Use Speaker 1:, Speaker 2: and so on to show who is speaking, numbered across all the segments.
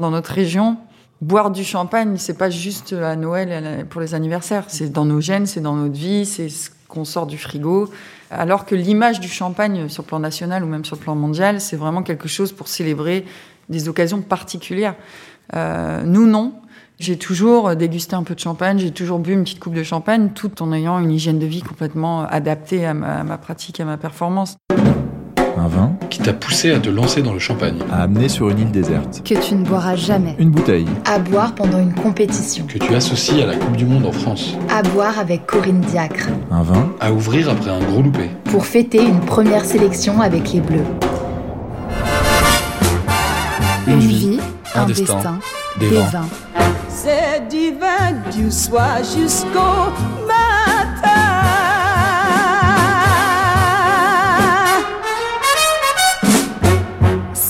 Speaker 1: Dans notre région, boire du champagne, c'est pas juste à Noël pour les anniversaires. C'est dans nos gènes, c'est dans notre vie, c'est ce qu'on sort du frigo. Alors que l'image du champagne sur le plan national ou même sur le plan mondial, c'est vraiment quelque chose pour célébrer des occasions particulières. Euh, nous, non. J'ai toujours dégusté un peu de champagne, j'ai toujours bu une petite coupe de champagne, tout en ayant une hygiène de vie complètement adaptée à ma, à ma pratique, à ma performance.
Speaker 2: Un vin
Speaker 3: qui t'a poussé à te lancer dans le champagne,
Speaker 2: à amener sur une île déserte.
Speaker 4: que tu ne boiras jamais.
Speaker 2: Une bouteille.
Speaker 4: À boire pendant une compétition.
Speaker 3: que tu associes à la Coupe du Monde en France,
Speaker 4: À boire avec Corinne Diacre.
Speaker 2: Un vin
Speaker 3: à ouvrir après un gros loupé,
Speaker 4: Pour fêter une première sélection avec les Bleus.
Speaker 3: une vie, un destin, des
Speaker 4: des
Speaker 3: vins.
Speaker 4: vins.
Speaker 5: C'est divin du soir jusqu'au matin.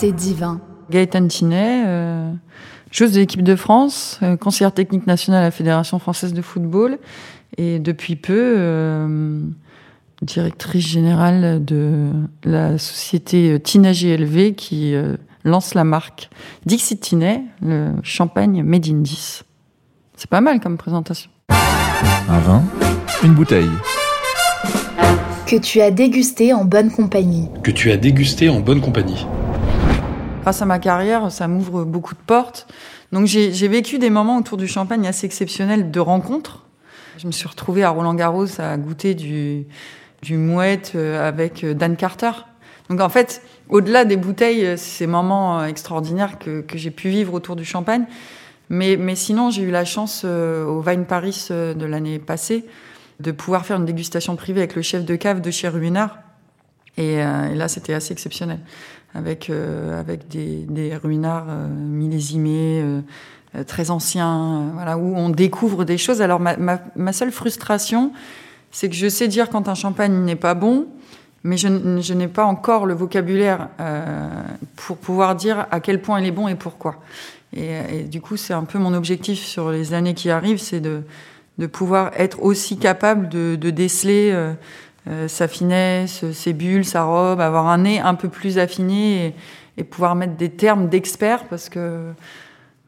Speaker 4: C'est divin.
Speaker 1: Gaëtan Tinet, euh, joueuse de l'équipe de France, euh, conseillère technique nationale à la Fédération française de football et depuis peu euh, directrice générale de la société Tina GLV qui euh, lance la marque Dixit Tinet, le champagne Made in 10. C'est pas mal comme présentation.
Speaker 2: Un vin Une bouteille.
Speaker 4: Que tu as dégusté en bonne compagnie.
Speaker 3: que tu as dégusté en bonne compagnie.
Speaker 1: Grâce à ma carrière, ça m'ouvre beaucoup de portes. Donc j'ai vécu des moments autour du champagne assez exceptionnels de rencontres. Je me suis retrouvée à Roland Garros à goûter du, mouette euh, avec euh, Dan Carter. Donc en fait, au-delà des bouteilles, euh, ces moments extraordinaires que, que j'ai pu vivre autour du champagne. Mais, sinon, j'ai eu la chance au Wine Paris de l'année passée de pouvoir faire une dégustation privée avec le chef de cave de chez Ruinard. Et là, c'était assez exceptionnel avec, euh, avec des, des ruinards euh, millésimés, euh, très anciens, voilà, où on découvre des choses. Alors ma, ma, ma seule frustration, c'est que je sais dire quand un champagne n'est pas bon, mais je, je n'ai pas encore le vocabulaire euh, pour pouvoir dire à quel point il est bon et pourquoi. Et, et du coup, c'est un peu mon objectif sur les années qui arrivent, c'est de, de pouvoir être aussi capable de, de déceler euh, euh, sa finesse, ses bulles, sa robe, avoir un nez un peu plus affiné et, pouvoir mettre des termes d'expert parce que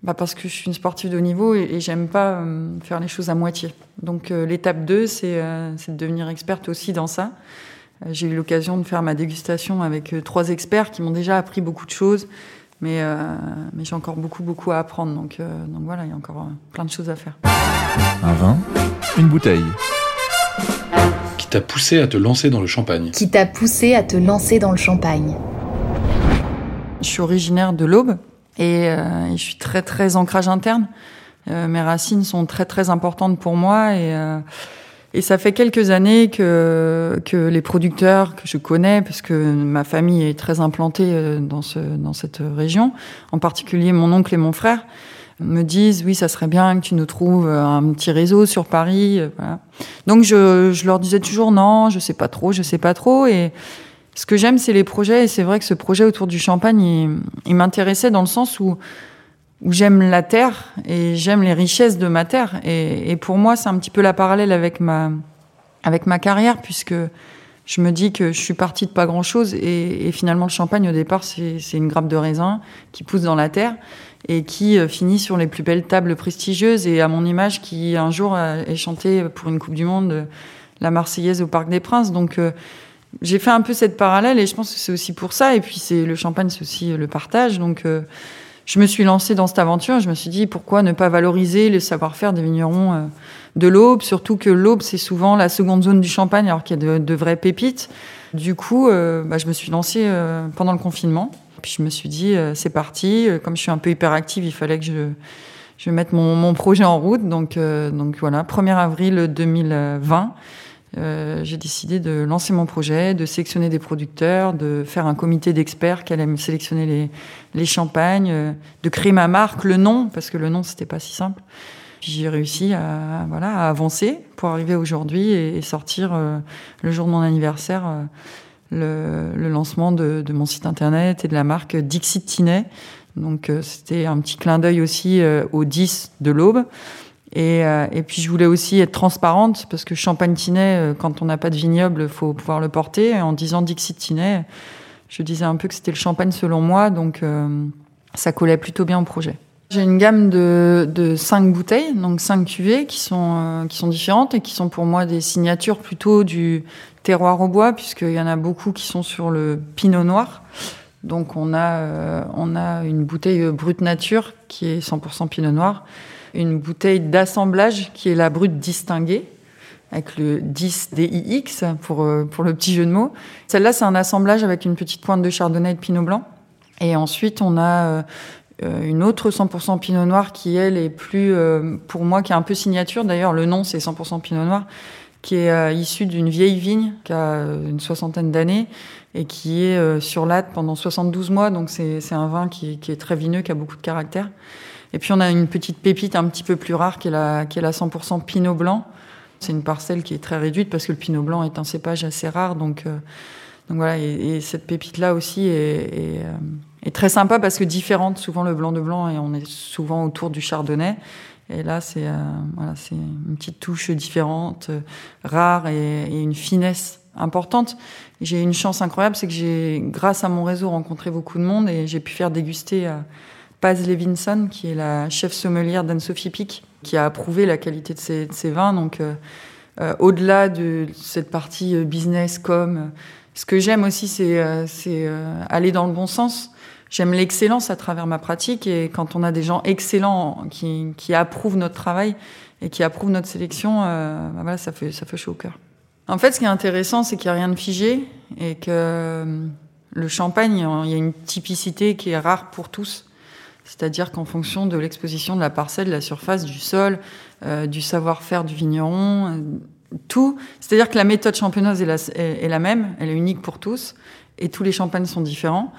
Speaker 1: bah parce que je suis une sportive de haut niveau et, j'aime pas euh, faire les choses à moitié. Donc euh, l'étape 2, c'est de devenir experte aussi dans ça. J'ai eu l'occasion de faire ma dégustation avec trois experts qui m'ont déjà appris beaucoup de choses, mais, j'ai encore beaucoup, beaucoup à apprendre. Donc, voilà, il y a encore plein de choses à faire.
Speaker 2: Un vin Une bouteille.
Speaker 3: Qui t'a poussé à te lancer dans le champagne,
Speaker 4: Qui t'a poussé à te lancer dans le champagne.
Speaker 1: Je suis originaire de l'Aube et, euh, et je suis très très ancrage interne. Euh, mes racines sont très très importantes pour moi et euh, et ça fait quelques années que que les producteurs que je connais, parce que ma famille est très implantée dans ce dans cette région, en particulier mon oncle et mon frère, me disent oui ça serait bien que tu nous trouves un petit réseau sur Paris. euh. Donc je je leur disais toujours non, je sais pas trop, je sais pas trop et ce que j'aime, c'est les projets, et c'est vrai que ce projet autour du champagne, il, il m'intéressait dans le sens où, où j'aime la terre et j'aime les richesses de ma terre. Et, et pour moi, c'est un petit peu la parallèle avec ma, avec ma carrière, puisque je me dis que je suis partie de pas grand-chose, et, et finalement, le champagne, au départ, c'est une grappe de raisin qui pousse dans la terre et qui euh, finit sur les plus belles tables prestigieuses, et à mon image, qui un jour a- est chanté pour une Coupe du Monde euh, la Marseillaise au Parc des Princes. Donc, euh, j'ai fait un peu cette parallèle et je pense que c'est aussi pour ça. Et puis c'est le champagne, c'est aussi le partage. Donc euh, je me suis lancée dans cette aventure. Je me suis dit pourquoi ne pas valoriser le savoir-faire des vignerons euh, de l'Aube, surtout que l'Aube c'est souvent la seconde zone du champagne alors qu'il y a de, vraies pépites. Du coup, euh, bah, je me suis lancée euh, pendant le confinement. Puis je me suis dit c'est parti. Comme je suis un peu hyperactive, il fallait que je je mette mon, mon projet en route. Donc donc voilà, 1er avril 2020. Euh, j'ai décidé de lancer mon projet, de sélectionner des producteurs, de faire un comité d'experts qui allait me sélectionner les, les champagnes, euh, de créer ma marque, le nom, parce que le nom, c'était pas si simple. J'ai réussi à, voilà, à avancer pour arriver aujourd'hui et, sortir euh, le jour de mon anniversaire euh, le, le lancement de, de, mon site internet et de la marque Dixit Tinet. Donc euh, c'était un petit clin d'œil aussi euh, au 10 de l'Aube. Et, euh, et, puis je voulais aussi être transparente parce que Champagne Tinet, quand on n'a pas de vignoble, faut pouvoir le porter. En disant Dixit Tinet, je disais un peu que c'était le champagne selon moi, donc ça collait plutôt bien au projet. J'ai une gamme de, de cinq bouteilles, donc cinq cuvées qui sont, euh, différentes et qui sont pour moi des signatures plutôt du terroir au bois, puisqu'il y en a beaucoup qui sont sur le pinot noir. Donc on a, euh, on a une bouteille brute nature qui est 100% pinot noir, une bouteille d'assemblage qui est la brute distinguée, avec le 10 DIX pour, euh, pour le petit jeu de mots. Celle-là, c'est un assemblage avec une petite pointe de chardonnay et de pinot blanc. Et ensuite, on a euh, une autre 100% Pinot Noir qui, elle, est plus, euh, pour moi, qui est un peu signature. D'ailleurs, le nom, c'est 100% Pinot Noir, qui est euh, issu d'une vieille vigne qui a une soixantaine d'années et qui est euh, sur latte pendant 72 mois. Donc, c'est un vin qui, qui, est très vineux, qui a beaucoup de caractère. Et puis, on a une petite pépite un petit peu plus rare qui est la, qui est la 100% Pinot Blanc. C'est une parcelle qui est très réduite parce que le Pinot Blanc est un cépage assez rare. Donc, donc voilà, et, et cette pépite-là aussi est, est, très sympa parce que différente. Souvent le blanc de blanc et on est souvent autour du chardonnay. Et là, c'est euh, voilà, une petite touche différente, euh, rare et, une finesse importante. J'ai une chance incroyable, c'est que j'ai, grâce à mon réseau, rencontré beaucoup de monde et j'ai pu faire déguster à Paz Levinson, qui est la chef sommelière d'Anne-Sophie Pic, qui a approuvé la qualité de ses, vins. Donc, euh, euh, au-delà de cette partie business, com, ce que j'aime aussi, c'est euh, euh, aller dans le bon sens. J'aime l'excellence à travers ma pratique et quand on a des gens excellents qui, approuvent notre travail et qui approuvent notre sélection, euh, bah ça fait, ça fait chaud au cœur. En fait, ce qui est intéressant, c'est qu'il n'y a rien de figé et que euh, le champagne, il y a une typicité qui est rare pour tous. C'est-à-dire qu'en fonction de l'exposition de la parcelle, de la surface, du sol, euh, du savoir-faire du vigneron, tout. C'est-à-dire que la méthode champenoise est la, même, elle est unique pour tous, et tous les champagnes sont différents.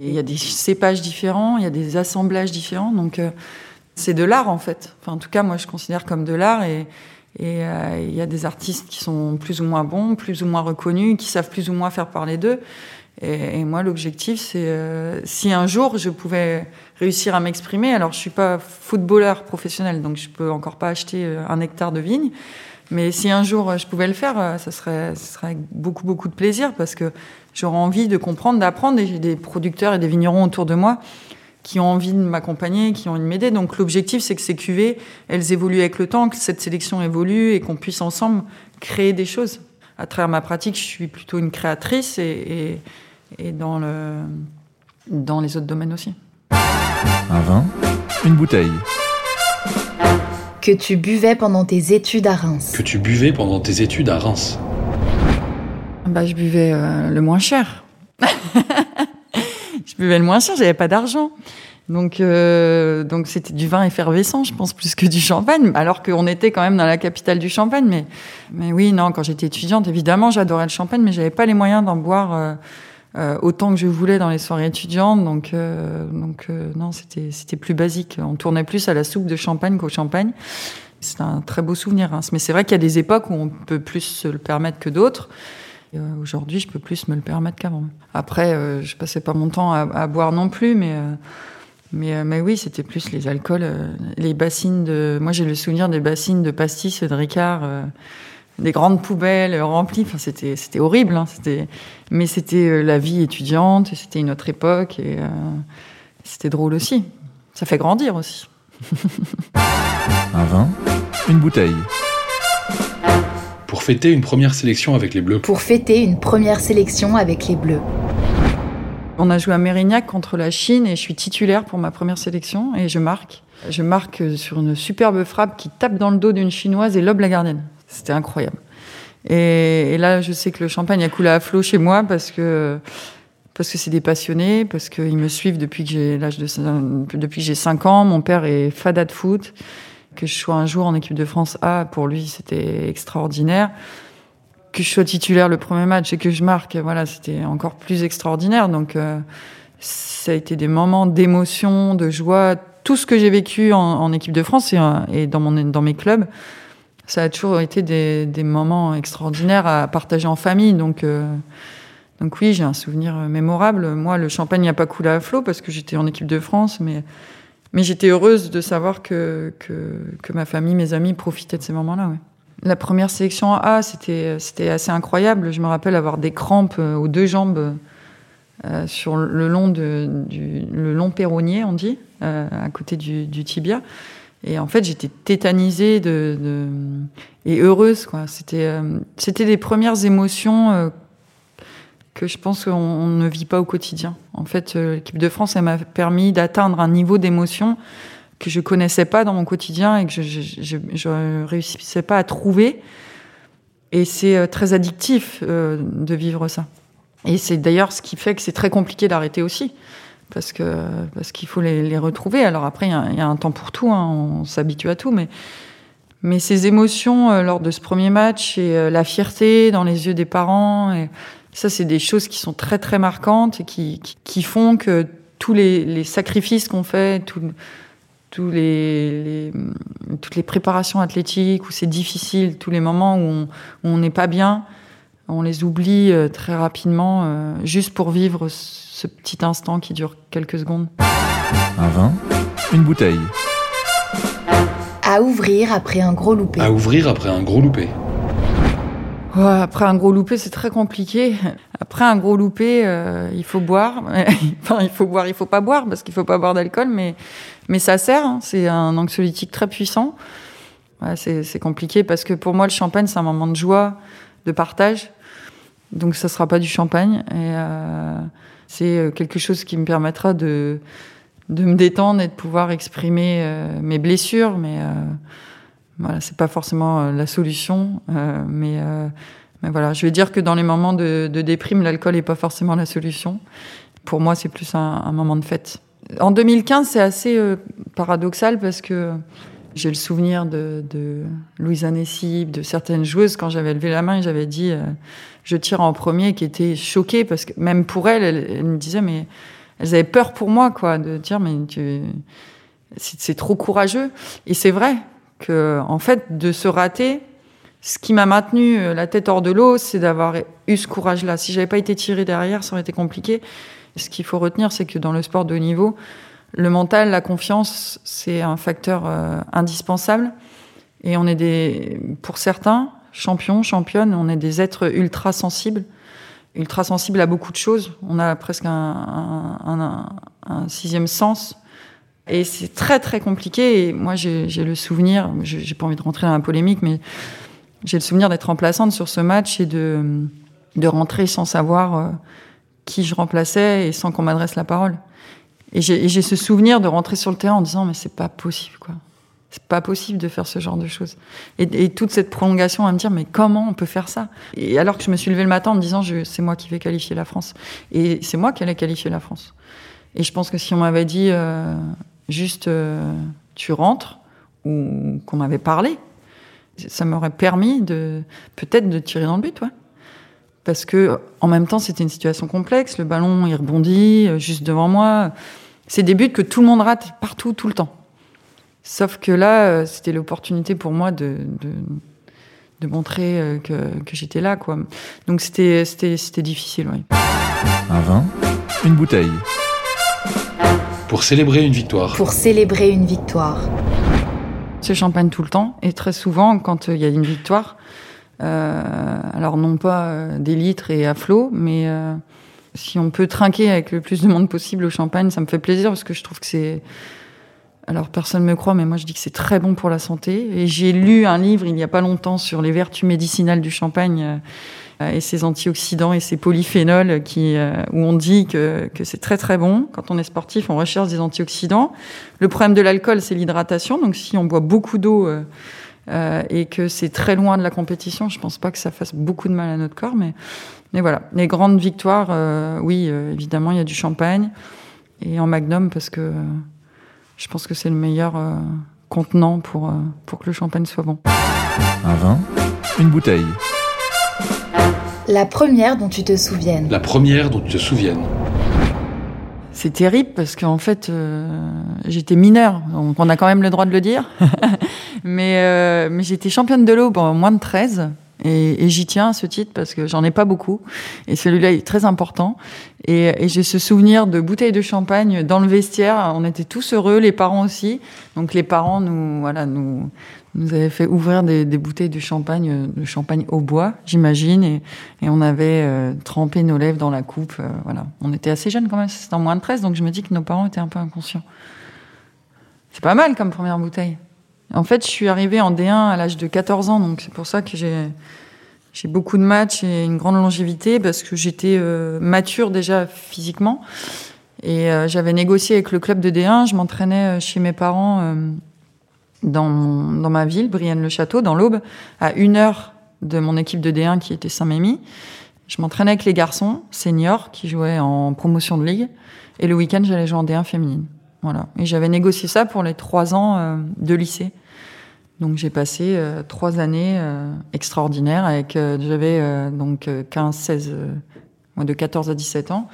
Speaker 1: Il y a des cépages différents, il y a des assemblages différents, donc euh, c'est de l'art en fait. Enfin, en tout cas, moi je considère comme de l'art, et, euh, il y a des artistes qui sont plus ou moins bons, plus ou moins reconnus, qui savent plus ou moins faire parler d'eux. Et, moi, l'objectif, c'est euh, si un jour je pouvais réussir à m'exprimer. Alors, je suis pas footballeur professionnel, donc je peux encore pas acheter euh, un hectare de vigne. Mais si un jour je pouvais le faire, euh, ça serait, avec beaucoup, beaucoup de plaisir parce que j'aurais envie de comprendre, d'apprendre. J'ai des producteurs et des vignerons autour de moi qui ont envie de m'accompagner, qui ont envie de m'aider. Donc l'objectif, c'est que ces cuvées, elles évoluent avec le temps, que cette sélection évolue et qu'on puisse ensemble créer des choses. À travers ma pratique, je suis plutôt une créatrice et, et dans, le, dans les autres domaines aussi.
Speaker 2: Un vin, une bouteille
Speaker 4: que tu buvais pendant tes études à Reims.
Speaker 3: Que tu buvais pendant tes études à Reims.
Speaker 1: Bah, je buvais euh, le moins cher. je buvais le moins cher, j'avais pas d'argent. Donc, euh, donc c'était du vin effervescent, je pense, plus que du champagne, alors qu'on était quand même dans la capitale du champagne. Mais, mais oui, non, quand j'étais étudiante, évidemment, j'adorais le champagne, mais j'avais pas les moyens d'en boire euh, euh, autant que je voulais dans les soirées étudiantes. Donc, euh, euh, non, c'était plus basique. On tournait plus à la soupe de champagne qu'au champagne. C'est un très beau souvenir. Hein. Mais c'est vrai qu'il y a des époques où on peut plus se le permettre que d'autres. Aujourd'hui, je peux plus me le permettre qu'avant. Après, je passais pas mon temps à, boire non plus, mais oui, c'était plus les alcools, les bassines de. Moi, j'ai le souvenir des bassines de pastis de Ricard des grandes poubelles remplies. Enfin, c'était c'était horrible. Hein. C'était mais c'était euh, la vie étudiante. C'était une autre époque et euh, c'était drôle aussi. Ça fait grandir aussi.
Speaker 2: Un vin, une bouteille.
Speaker 3: Pour fêter une première sélection avec les Bleus.
Speaker 4: Pour fêter une première sélection avec les Bleus.
Speaker 1: On a joué à Mérignac contre la Chine et je suis titulaire pour ma première sélection et je marque. Je marque sur une superbe frappe qui tape dans le dos d'une chinoise et lobe la gardienne. C'était incroyable. Et, là, je sais que le champagne a coulé à flot chez moi parce que parce que c'est des passionnés, parce qu'ils me suivent depuis que j'ai l'âge de depuis j'ai 5 ans. Mon père est fada de foot. Que je sois un jour en équipe de France A, pour lui, c'était extraordinaire. que je sois titulaire le premier match et que je marque, voilà, c'était encore plus extraordinaire. Donc, euh, ça a été des moments d'émotion, de joie, tout ce que j'ai vécu en, en, équipe de France et, et, dans, mon, dans mes clubs. Ça a toujours été des, moments extraordinaires à partager en famille. Donc, euh, donc oui, j'ai un souvenir mémorable. Moi, le champagne n'a pas coulé à flot parce que j'étais en équipe de France, mais, mais j'étais heureuse de savoir que, que, ma famille, mes amis profitaient de ces moments-là. La première sélection A, c'était assez incroyable. Je me rappelle avoir des crampes aux deux jambes euh, sur le long de, du le long péronnier, on dit, euh, à côté du, tibia. Et en fait, j'étais tétanisée et heureuse. C'était euh, c'était des premières émotions euh, que je pense qu'on ne vit pas au quotidien. En fait, euh, l'équipe de France, elle m'a permis d'atteindre un niveau d'émotion que je connaissais pas dans mon quotidien et que je, je, je, je réussissais pas à trouver. Et c'est très addictif euh, de vivre ça. Et c'est d'ailleurs ce qui fait que c'est très compliqué d'arrêter aussi. Parce que parce qu'il faut les, retrouver. Alors après, il y, a un temps pour tout, hein, on s'habitue à tout, mais mais ces émotions euh, lors de ce premier match et euh, la fierté dans les yeux des parents, ça, c'est des choses qui sont très très marquantes et qui qui, font que tous les, sacrifices qu'on fait, tout, les, toutes les préparations athlétiques où c'est difficile, tous les moments où on n'est pas bien, on les oublie euh, très rapidement euh, juste pour vivre ce petit instant qui dure quelques secondes.
Speaker 2: Un vin, une bouteille.
Speaker 4: À ouvrir après un gros loupé.
Speaker 3: À ouvrir après un gros loupé.
Speaker 1: Après un gros loupé, c'est très compliqué. Après un gros loupé, euh, il faut boire. enfin, il faut boire, il faut pas boire parce qu'il faut pas boire d'alcool, mais mais ça sert. Hein. C'est un anxiolytique très puissant. Ouais, c'est compliqué parce que pour moi, le champagne, c'est un moment de joie, de partage. Donc, ça sera pas du champagne. Euh, c'est quelque chose qui me permettra de de me détendre et de pouvoir exprimer euh, mes blessures, mais euh, voilà, c'est pas forcément euh, la solution, euh, mais, euh, mais voilà, je vais dire que dans les moments de, déprime, l'alcool est pas forcément la solution. Pour moi, c'est plus un, moment de fête. En 2015, c'est assez euh, paradoxal parce que j'ai le souvenir de, de Louise Anessib, de certaines joueuses quand j'avais levé la main et j'avais dit euh, je tire en premier, qui étaient choquées parce que même pour elles, elles, me disaient mais elles avaient peur pour moi quoi de dire mais tu c'est trop courageux. Et c'est vrai que en fait de se rater ce qui m'a maintenu euh, la tête hors de l'eau c'est d'avoir eu ce courage là si j'avais pas été tiré derrière ça aurait été compliqué. Ce qu'il faut retenir c'est que dans le sport de haut niveau le mental la confiance c'est un facteur euh, indispensable et on est des pour certains champions championnes on est des êtres ultra sensibles ultra sensible à beaucoup de choses. On a presque un sixième sens. Et c'est très très compliqué. Et moi, j'ai le souvenir, j'ai pas envie de rentrer dans la polémique, mais j'ai le souvenir d'être remplaçante sur ce match et de, de rentrer sans savoir euh, qui je remplaçais et sans qu'on m'adresse la parole. Et j'ai ce souvenir de rentrer sur le terrain en disant mais c'est pas possible quoi. C'est pas possible de faire ce genre de choses. Et, toute cette prolongation à me dire, mais comment on peut faire ça? Et alors que je me suis levé le matin en me disant, c'est moi qui vais qualifier la France. Et c'est moi qui allais qualifier la France. Et je pense que si on m'avait dit, euh, juste, euh, tu rentres, ou qu'on m'avait parlé, ça m'aurait permis de, peut-être de tirer dans le but, ouais. Parce que, en même temps, c'était une situation complexe. Le ballon, il rebondit euh, juste devant moi. C'est des buts que tout le monde rate partout, tout le temps. Sauf que là, euh, c'était l'opportunité pour moi de, de, de montrer euh, que, que j'étais là, quoi. Donc c'était, c'était, c'était difficile, oui.
Speaker 2: Un vin, une bouteille.
Speaker 3: Pour célébrer une victoire.
Speaker 4: Pour célébrer une victoire.
Speaker 1: C'est champagne tout le temps, et très souvent, quand il y a une victoire, alors non pas euh, des litres et à flot, mais euh, si on peut trinquer avec le plus de monde possible au champagne, ça me fait plaisir parce que je trouve que c'est alors personne ne me croit, mais moi je dis que c'est très bon pour la santé. Et j'ai lu un livre il n'y a pas longtemps sur les vertus médicinales du champagne euh, et ses antioxydants et ses polyphénols, qui, euh, où on dit que, que c'est très très bon. Quand on est sportif, on recherche des antioxydants. Le problème de l'alcool, c'est l'hydratation. Donc si on boit beaucoup d'eau euh, euh, et que c'est très loin de la compétition, je pense pas que ça fasse beaucoup de mal à notre corps. Mais, mais voilà, les grandes victoires, euh, oui, évidemment, il y a du champagne et en magnum parce que je pense que c'est le meilleur euh, contenant pour, euh, pour que le champagne soit bon.
Speaker 2: Un vin, une bouteille.
Speaker 4: La première dont tu te souviennes.
Speaker 3: La première dont tu te souviennes.
Speaker 1: C'est terrible parce qu'en fait, euh, j'étais mineure, donc on a quand même le droit de le dire. mais euh, mais j'étais championne de l'Aube en moins de 13. Et, et j'y tiens à ce titre parce que j'en ai pas beaucoup. Et celui-là est très important. Et, et j'ai ce souvenir de bouteilles de champagne dans le vestiaire. On était tous heureux, les parents aussi. Donc les parents nous, voilà, nous, nous avaient fait ouvrir des, des bouteilles de champagne, de champagne au bois, j'imagine. Et, et on avait euh, trempé nos lèvres dans la coupe. euh, voilà. On était assez jeunes quand même. C'était en moins de 13. Donc je me dis que nos parents étaient un peu inconscients. C'est pas mal comme première bouteille. En fait, je suis arrivée en D1 à l'âge de 14 ans, donc c'est pour ça que j'ai j'ai beaucoup de matchs et une grande longévité parce que j'étais euh, mature déjà physiquement et euh, j'avais négocié avec le club de D1. Je m'entraînais euh, chez mes parents euh, dans, dans ma ville, Brienne-le-Château, dans l'Aube, à une heure de mon équipe de D1 qui était Saint-Mémy. Je m'entraînais avec les garçons seniors qui jouaient en promotion de ligue et le week-end j'allais jouer en D1 féminine. Voilà. Et j'avais négocié ça pour les trois ans euh, de lycée. Donc j'ai passé euh, trois années euh, extraordinaires avec j'avais donc euh, 15 16 euh, moi de 14 à 17 ans.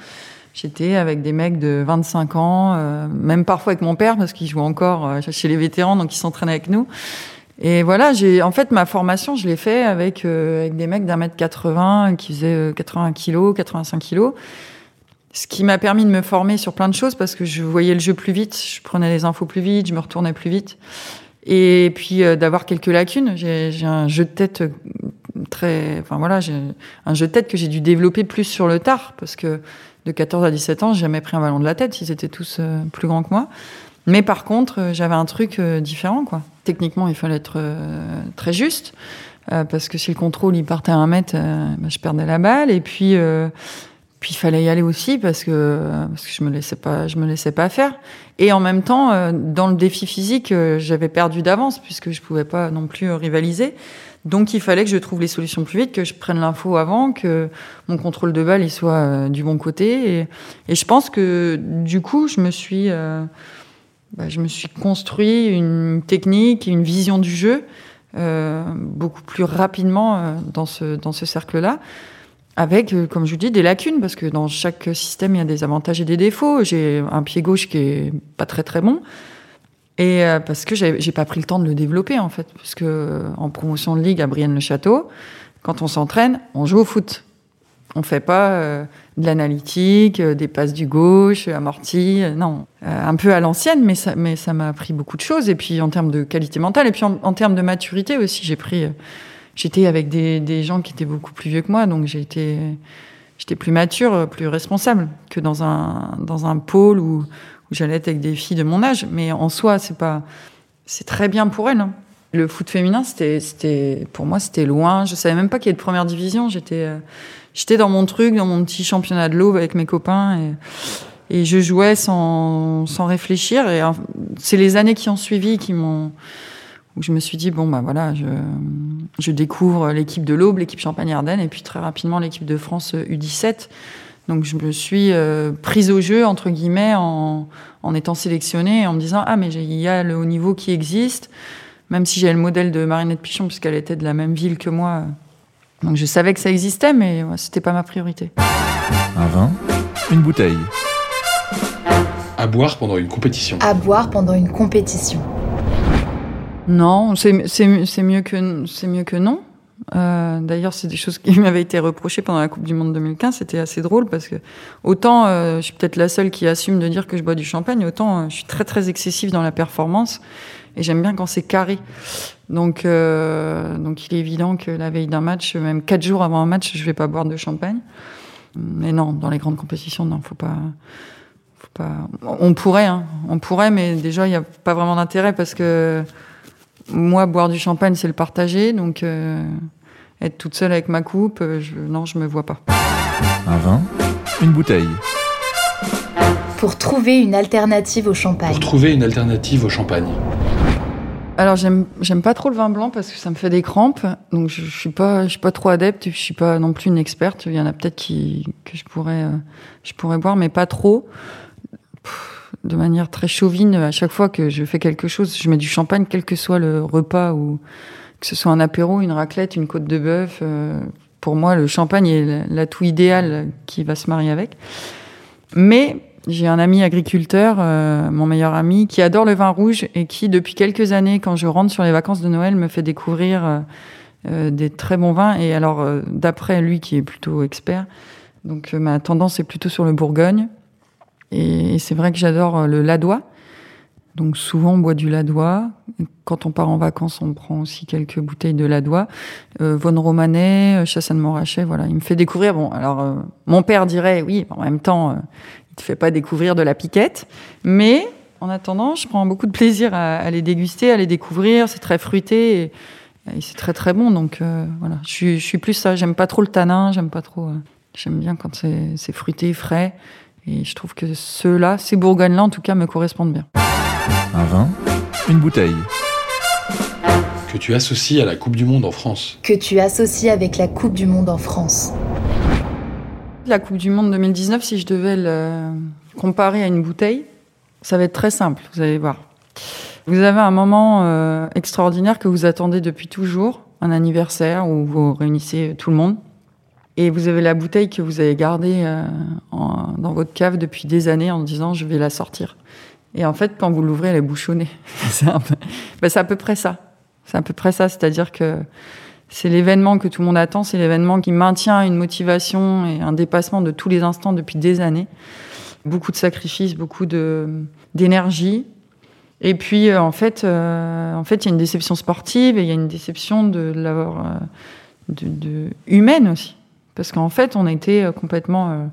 Speaker 1: J'étais avec des mecs de 25 ans, euh, même parfois avec mon père parce qu'il jouait encore euh, chez les vétérans donc il s'entraînait avec nous. Et voilà, j'ai en fait ma formation, je l'ai fait avec euh, avec des mecs d'un mètre 80 qui faisaient euh, 80 kilos, 85 kilos. Ce qui m'a permis de me former sur plein de choses parce que je voyais le jeu plus vite, je prenais les infos plus vite, je me retournais plus vite. Et puis euh, d'avoir quelques lacunes. J'ai un jeu de tête euh, très, enfin voilà, j'ai un jeu de tête que j'ai dû développer plus sur le tard parce que de 14 à 17 ans, j'ai jamais pris un ballon de la tête. Ils étaient tous euh, plus grands que moi. Mais par contre, j'avais un truc différent, quoi. Techniquement, il fallait être très juste parce que si le contrôle il partait à un mètre, bah, je perdais la balle. Et puis, puis il fallait y aller aussi parce que parce que je me laissais pas, je me laissais pas faire. Et en même temps, euh, dans le défi physique, euh, j'avais perdu d'avance puisque je pouvais pas non plus euh, rivaliser. Donc il fallait que je trouve les solutions plus vite, que je prenne l'info avant, que mon contrôle de balle il soit du bon côté. Et, je pense que du coup, je me suis, bah, je me suis construit une technique, une vision du jeu beaucoup plus rapidement dans ce dans ce cercle-là. Avec, euh, comme je vous dis, des lacunes, parce que dans chaque système, il y a des avantages et des défauts. J'ai un pied gauche qui est pas très très bon. Et euh, parce que j'ai pas pris le temps de le développer, en fait. Parce que euh, en promotion de ligue à Brienne-le-Château, quand on s'entraîne, on joue au foot. On fait pas de l'analytique, des passes du gauche, amorti, non. Un peu à l'ancienne, mais ça mais m'a appris beaucoup de choses. Et puis en termes de qualité mentale, et puis en termes de maturité aussi, j'ai pris. J'étais avec des, gens qui étaient beaucoup plus vieux que moi, donc été j'étais plus mature, plus responsable que dans un dans un pôle où, où j'allais être avec des filles de mon âge. Mais en soi, c'est pas c'est très bien pour elles. hein. Le foot féminin, c'était c'était pour moi c'était loin. Je savais même pas qu'il y ait de première division. J'étais j'étais dans mon truc, dans mon petit championnat de l'Aube avec mes copains et et je jouais sans sans réfléchir. Et euh, c'est les années qui ont suivi qui m'ont où je me suis dit bon bah voilà je je découvre l'équipe de l'Aube, l'équipe Champagne-Ardenne et puis très rapidement l'équipe de France U17. Donc je me suis euh, prise au jeu entre guillemets en, en étant sélectionnée et en me disant ah mais il y a le haut niveau qui existe, même si j'ai le modèle de Marinette Pichon puisqu'elle était de la même ville que moi. Donc je savais que ça existait mais ouais, c'était pas ma priorité.
Speaker 2: Un vin, une bouteille.
Speaker 3: À boire pendant une compétition.
Speaker 4: À boire pendant une compétition.
Speaker 1: Non, c'est mieux que c'est mieux que non. Euh, D'ailleurs, c'est des choses qui m'avaient été reprochées pendant la Coupe du Monde 2015. C'était assez drôle parce que autant euh, je suis peut-être la seule qui assume de dire que je bois du champagne, autant euh, je suis très très excessive dans la performance et j'aime bien quand c'est carré. Donc euh, donc il est évident que la veille d'un match, même quatre jours avant un match, je vais pas boire de champagne. Mais non, dans les grandes compétitions, non, faut pas. Faut pas. On pourrait, hein, on pourrait, mais déjà il y a pas vraiment d'intérêt parce que moi, boire du champagne, c'est le partager. Donc, euh, être toute seule avec ma coupe, euh, je, non, je me vois pas.
Speaker 2: Un vin, une bouteille.
Speaker 4: Pour trouver une alternative au champagne.
Speaker 3: Pour trouver une alternative au champagne.
Speaker 1: Alors, j'aime, j'aime pas trop le vin blanc parce que ça me fait des crampes. Donc, je, je suis pas, je suis pas trop adepte. Je suis pas non plus une experte. Il y en a peut-être qui, que je pourrais, euh, je pourrais boire, mais pas trop. Pff, De manière très chauvine, à chaque fois que je fais quelque chose, je mets du champagne, quel que soit le repas ou que ce soit un apéro, une raclette, une côte de bœuf. euh, pour moi, le champagne est l'atout idéal qui va se marier avec. Mais j'ai un ami agriculteur, euh, mon meilleur ami, qui adore le vin rouge et qui, depuis quelques années, quand je rentre sur les vacances de Noël, me fait découvrir euh, des très bons vins. Et alors, d'après lui, qui est plutôt expert, donc ma tendance est plutôt sur le Bourgogne. Et, c'est vrai que j'adore euh, le Ladois. Donc souvent on boit du Ladois. Quand on part en vacances, on prend aussi quelques bouteilles de Ladois. Euh, Von Romanet, euh, Chassagne Montrachet, voilà. Il me fait découvrir. Bon, alors mon père dirait oui, en même temps, euh, il te fait pas découvrir de la piquette, mais en attendant, je prends beaucoup de plaisir à, les déguster, à les découvrir. C'est très fruité et, c'est très très bon. Donc voilà, je suis, je suis plus ça. J'aime pas trop le tanin, j'aime pas trop. j'aime bien quand c'est fruité, frais. Et je trouve que ceux-là, ces Bourgognes-là, en tout cas, me correspondent bien.
Speaker 2: Un vin, une bouteille.
Speaker 3: Que tu associes à la Coupe du Monde en France.
Speaker 4: Que tu associes avec la Coupe du Monde en France.
Speaker 1: La Coupe du Monde 2019, si je devais le comparer à une bouteille, ça va être très simple, vous allez voir. Vous avez un moment euh, extraordinaire que vous attendez depuis toujours, un anniversaire où vous réunissez tout le monde. Et vous avez la bouteille que vous avez gardée euh, en- dans votre cave depuis des années en disant je vais la sortir. Et en fait, quand vous l'ouvrez, elle est bouchonnée. ben, c'est à peu près ça. C'est à peu près ça. C'est-à-dire que c'est l'événement que tout le monde attend, c'est l'événement qui maintient une motivation et un dépassement de tous les instants depuis des années. Beaucoup de sacrifices, beaucoup de d'énergie. Et puis euh, en fait, euh, en fait, il y a une déception sportive et il y a une déception de l'avoir euh, de, de- humaine aussi, parce qu'en fait, on était euh, complètement euh,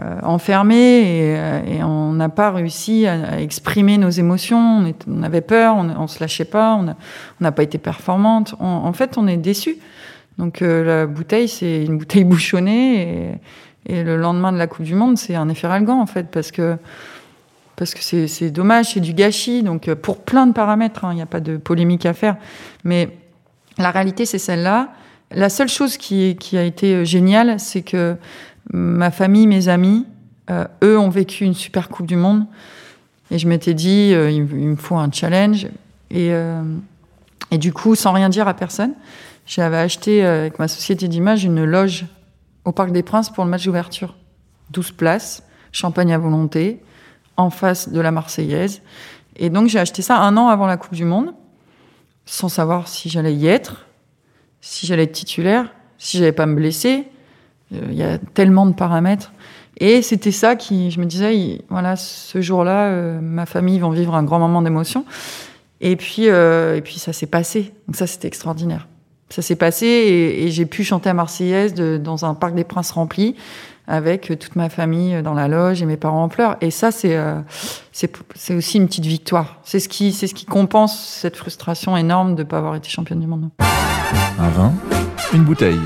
Speaker 1: euh, enfermés et, et on n'a pas réussi à, exprimer nos émotions. On, avait peur, on, on se lâchait pas, on n'a pas été performante. En fait, on est déçu. Donc la bouteille, c'est une bouteille bouchonnée et, et le lendemain de la Coupe du Monde, c'est un effet ralgant en fait parce que parce que c'est c'est dommage, c'est du gâchis. Donc pour plein de paramètres, hein, il n'y a pas de polémique à faire, mais la réalité c'est celle-là. La seule chose qui, a été euh, géniale, c'est que ma famille, mes amis, euh, eux ont vécu une super Coupe du Monde. Et je m'étais dit, euh, il, me faut un challenge. Et, et du coup, sans rien dire à personne, j'avais acheté avec ma société d'image une loge au Parc des Princes pour le match d'ouverture. 12 places, champagne à volonté, en face de la Marseillaise. Et donc j'ai acheté ça un an avant la Coupe du Monde, sans savoir si j'allais y être, si j'allais être titulaire, si j'allais pas me blesser. Euh, Il y a tellement de paramètres. Et c'était ça qui, je me disais, il- voilà, ce jour-là, euh, ma famille va vivre un grand moment d'émotion. Et puis, euh, et puis ça s'est passé. Donc ça, c'était extraordinaire. Ça s'est passé et, j'ai pu chanter à Marseillaise dans un parc des Princes rempli avec toute ma famille dans la loge et mes parents en pleurs. Et ça, c'est euh, aussi une petite victoire. C'est ce c'est ce qui compense cette frustration énorme de ne pas avoir été championne du monde.
Speaker 2: Un vin, une bouteille.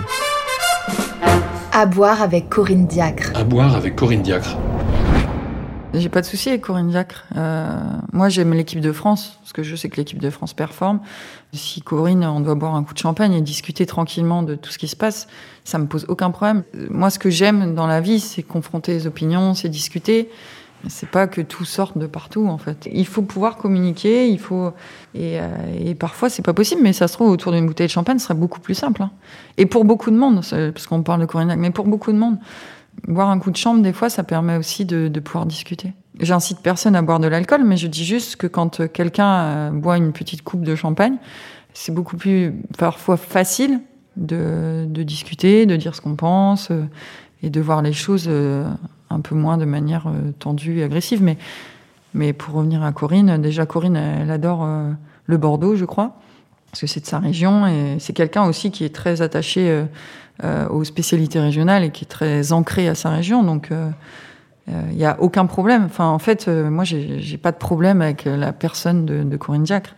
Speaker 4: À boire avec Corinne Diacre.
Speaker 3: À boire avec Corinne Diacre.
Speaker 1: J'ai pas de souci avec Corinne Diacre. Euh, moi, j'aime l'équipe de France, parce que je sais que l'équipe de France performe. Si Corinne, on doit boire un coup de champagne et discuter tranquillement de tout ce qui se passe, ça me pose aucun problème. Euh, Moi, ce que j'aime dans la vie, c'est confronter les opinions, c'est discuter. C'est pas que tout sorte de partout, en fait. Il faut pouvoir communiquer, il faut et, euh, et parfois c'est pas possible, mais ça se trouve autour d'une bouteille de champagne, ce serait beaucoup plus simple. hein. Et pour beaucoup de monde, parce qu'on parle de Corinne mais pour beaucoup de monde, boire un coup de chambre, des fois, ça permet aussi de, de pouvoir discuter. J'incite personne à boire de l'alcool, mais je dis juste que quand euh, quelqu'un euh, boit une petite coupe de champagne, c'est beaucoup plus parfois facile de, de discuter, de dire ce qu'on pense euh, et de voir les choses euh, un peu moins de manière euh, tendue et agressive. Mais, mais pour revenir à Corinne, déjà Corinne, elle adore euh, le Bordeaux, je crois, parce que c'est de sa région et c'est quelqu'un aussi qui est très attaché aux spécialités régionales et qui est très ancré à sa région. Donc, il n'y a aucun problème. Enfin, en fait, moi, j'ai pas de problème avec la personne de Corinne Diacre.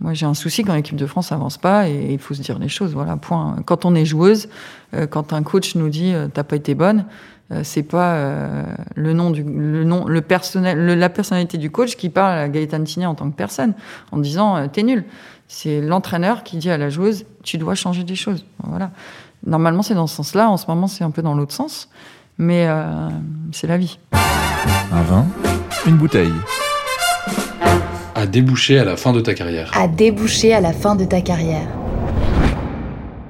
Speaker 1: Moi, j'ai un souci quand l'équipe de France avance pas et il faut se dire les choses. Voilà, point. Quand on est joueuse, euh, quand un coach nous dit euh, t'as pas été bonne, euh, c'est pas le nom du le nom le personnel le- la personnalité du coach qui parle à Gaëtan Tinet en tant que personne en disant t'es nul. C'est l'entraîneur qui dit à la joueuse tu dois changer des choses. Voilà. Normalement, c'est dans ce sens-là. En ce moment, c'est un peu dans l'autre sens. Mais c'est la vie.
Speaker 2: Un vin, une bouteille.
Speaker 3: À déboucher à la fin de ta carrière.
Speaker 4: À déboucher à la fin de ta carrière.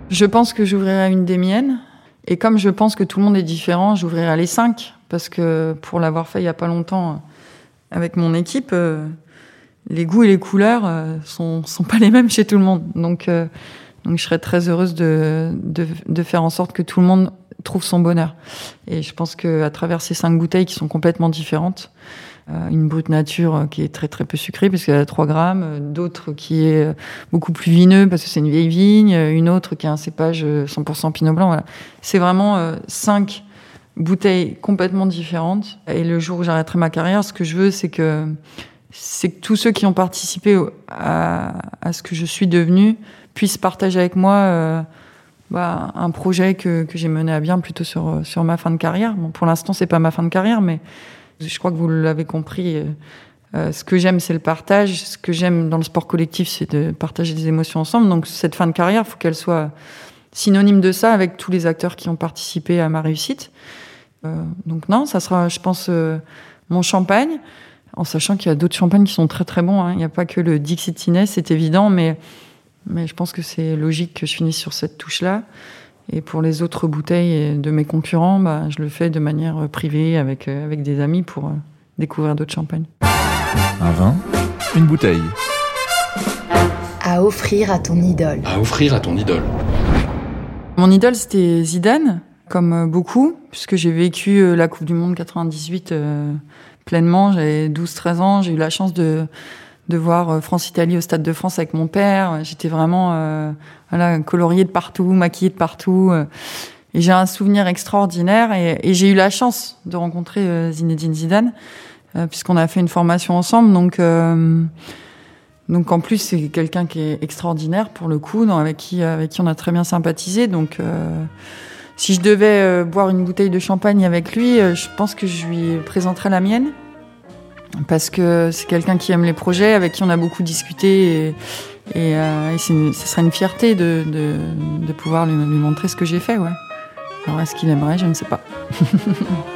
Speaker 1: Je pense que j'ouvrirai une des miennes. Et comme je pense que tout le monde est différent, j'ouvrirai les cinq. Parce que pour l'avoir fait il y a pas longtemps euh, avec mon équipe, euh, les goûts et les couleurs euh, sont, sont pas les mêmes chez tout le monde. Donc, euh, donc je serais très heureuse de, de, de faire en sorte que tout le monde trouve son bonheur. Et je pense que à travers ces cinq bouteilles qui sont complètement différentes, une brute nature euh, qui est très très peu sucrée parce qu'elle a 3 grammes, euh, d'autres qui est euh, beaucoup plus vineux parce que c'est une vieille vigne, euh, une autre qui a un cépage euh, 100% pinot blanc. Voilà. C'est vraiment euh, cinq bouteilles complètement différentes. Et le jour où j'arrêterai ma carrière, ce que je veux, c'est que c'est que tous ceux qui ont participé à, à ce que je suis devenue puissent partager avec moi euh, bah, un projet que, que j'ai mené à bien plutôt sur, euh, sur ma fin de carrière. Bon, pour l'instant, c'est pas ma fin de carrière, mais je crois que vous l'avez compris. euh, euh, ce que j'aime, c'est le partage. Ce que j'aime dans le sport collectif, c'est de partager des émotions ensemble. Donc, cette fin de carrière, il faut qu'elle soit synonyme de ça avec tous les acteurs qui ont participé à ma réussite. Euh, donc, non, ça sera, je pense, mon champagne, en sachant qu'il y a d'autres champagnes qui sont très très bons. hein. Il n'y a pas que le Dixit c'est évident, mais je pense que c'est logique que je finisse sur cette touche-là. Et pour les autres bouteilles de mes concurrents, bah, je le fais de manière privée avec, euh, avec des amis pour euh, découvrir d'autres champagnes.
Speaker 2: Un vin, une bouteille.
Speaker 4: À offrir à ton idole.
Speaker 3: À offrir à ton idole.
Speaker 1: Mon idole, c'était Zidane, comme euh, beaucoup, puisque j'ai vécu la Coupe du Monde 98 euh, pleinement. J'avais 12-13 ans. J'ai eu la chance de, de voir euh, France-Italie au Stade de France avec mon père. J'étais vraiment euh, voilà, coloriée de partout, maquillée de partout. euh, et j'ai un souvenir extraordinaire. Et, j'ai eu la chance de rencontrer euh, Zinedine Zidane, puisqu'on a fait une formation ensemble. Donc... euh, donc en plus c'est quelqu'un qui est extraordinaire pour le coup, dans- avec qui avec qui on a très bien sympathisé. Donc euh, si je devais boire une bouteille de champagne avec lui, je pense que je lui présenterais la mienne parce que c'est quelqu'un qui aime les projets, avec qui on a beaucoup discuté et, euh, ce serait une fierté de, de, de pouvoir lui, lui montrer ce que j'ai fait. Ouais. Alors est-ce qu'il aimerait? Je ne sais pas.